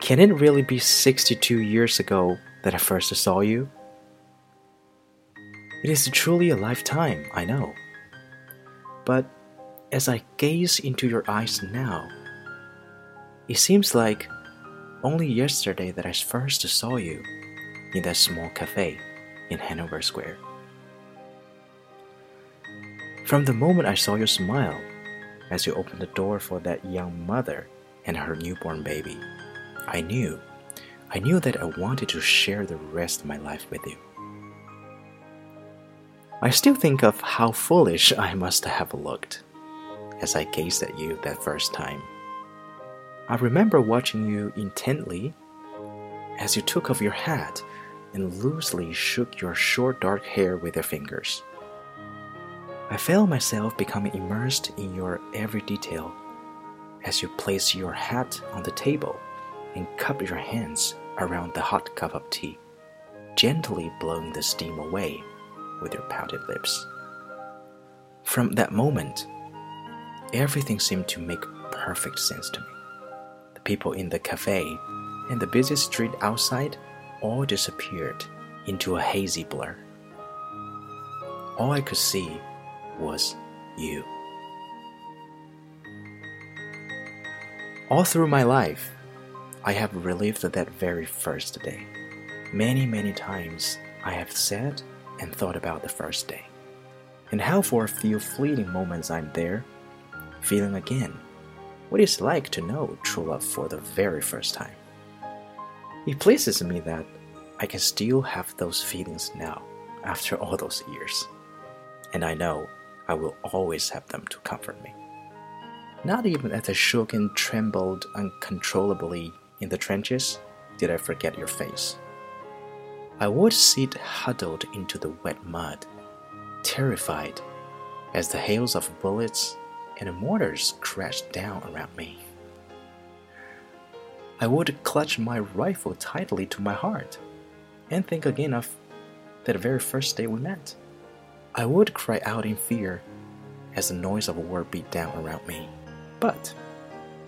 Can it really be 62 years ago that I first saw you? It is truly a lifetime, I know. But as I gaze into your eyes now, it seems like only yesterday that I first saw you in that small cafe in Hanover Square. From the moment I saw your smile as you opened the door for that young mother and her newborn baby, I knew, I knew that I wanted to share the rest of my life with you. I still think of how foolish I must have looked as I gazed at you that first time. I remember watching you intently as you took off your hat and loosely shook your short dark hair with your fingers. I felt myself becoming immersed in your every detail as you placed your hat on the table and cup your hands around the hot cup of tea, gently blowing the steam away with your pouted lips. From that moment, everything seemed to make perfect sense to me. The people in the cafe and the busy street outside all disappeared into a hazy blur. All I could see was you. All through my life, I have relived that very first day. Many, many times I have said and thought about the first day, and how for a few fleeting moments I'm there, feeling again what it's like to know true love for the very first time. It pleases me that I can still have those feelings now, after all those years. And I know I will always have them to comfort me. Not even as I shook and trembled uncontrollably in the trenches did I forget your face. I would sit huddled into the wet mud, terrified as the hails of bullets and mortars crashed down around me. I would clutch my rifle tightly to my heart and think again of that very first day we met. I would cry out in fear as the noise of war beat down around me. But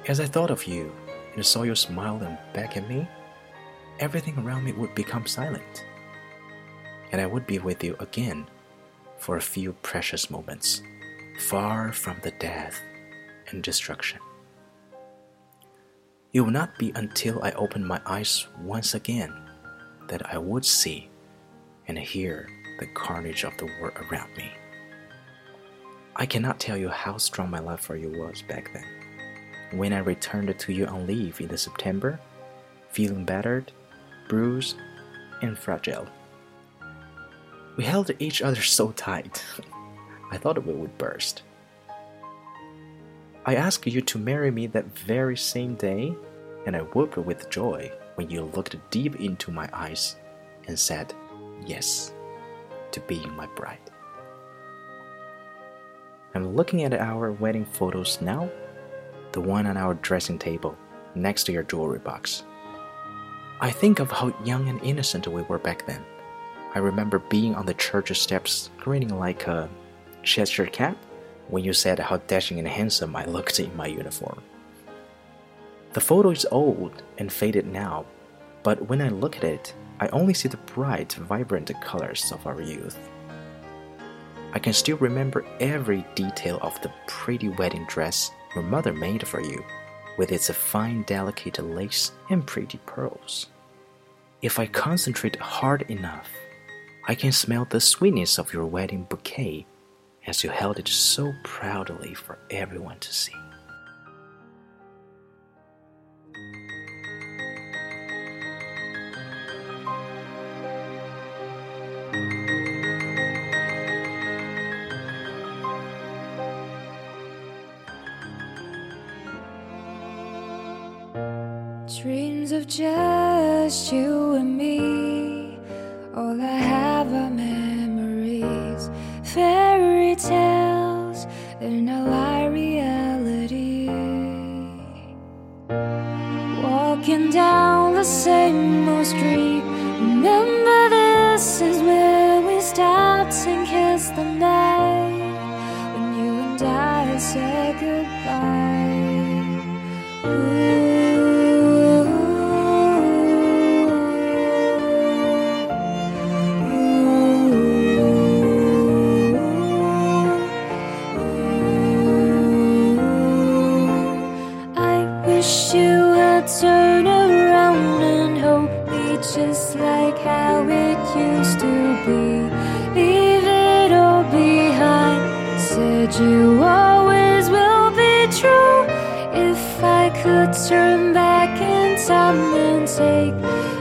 as I thought of you and saw you smiling back at me, everything around me would become silent. And I would be with you again for a few precious moments, far from the death and destruction. It will not be until I open my eyes once again that I would see and hear the carnage of the war around me. I cannot tell you how strong my love for you was back then when I returned to you on leave in the September, feeling battered, bruised, and fragile. We held each other so tight, I thought we would burst. I asked you to marry me that very same day, and I woke with joy when you looked deep into my eyes and said yes to being my bride. I'm looking at our wedding photos now the one on our dressing table, next to your jewelry box. I think of how young and innocent we were back then. I remember being on the church steps grinning like a Cheshire cat when you said how dashing and handsome I looked in my uniform. The photo is old and faded now, but when I look at it, I only see the bright, vibrant colors of our youth. I can still remember every detail of the pretty wedding dress your mother made for you, with its fine, delicate lace and pretty pearls. If I concentrate hard enough, I can smell the sweetness of your wedding bouquet as you held it so proudly for everyone to see. Dreams of just you and me. All I have are memories, fairy tales, and a lie reality. Walking down the same old street. Remember, this is where we stopped and kissed the night. When you and I said goodbye. I just like how it used to be. Leave it all behind. Said you always will be true. If I could turn back in time and take.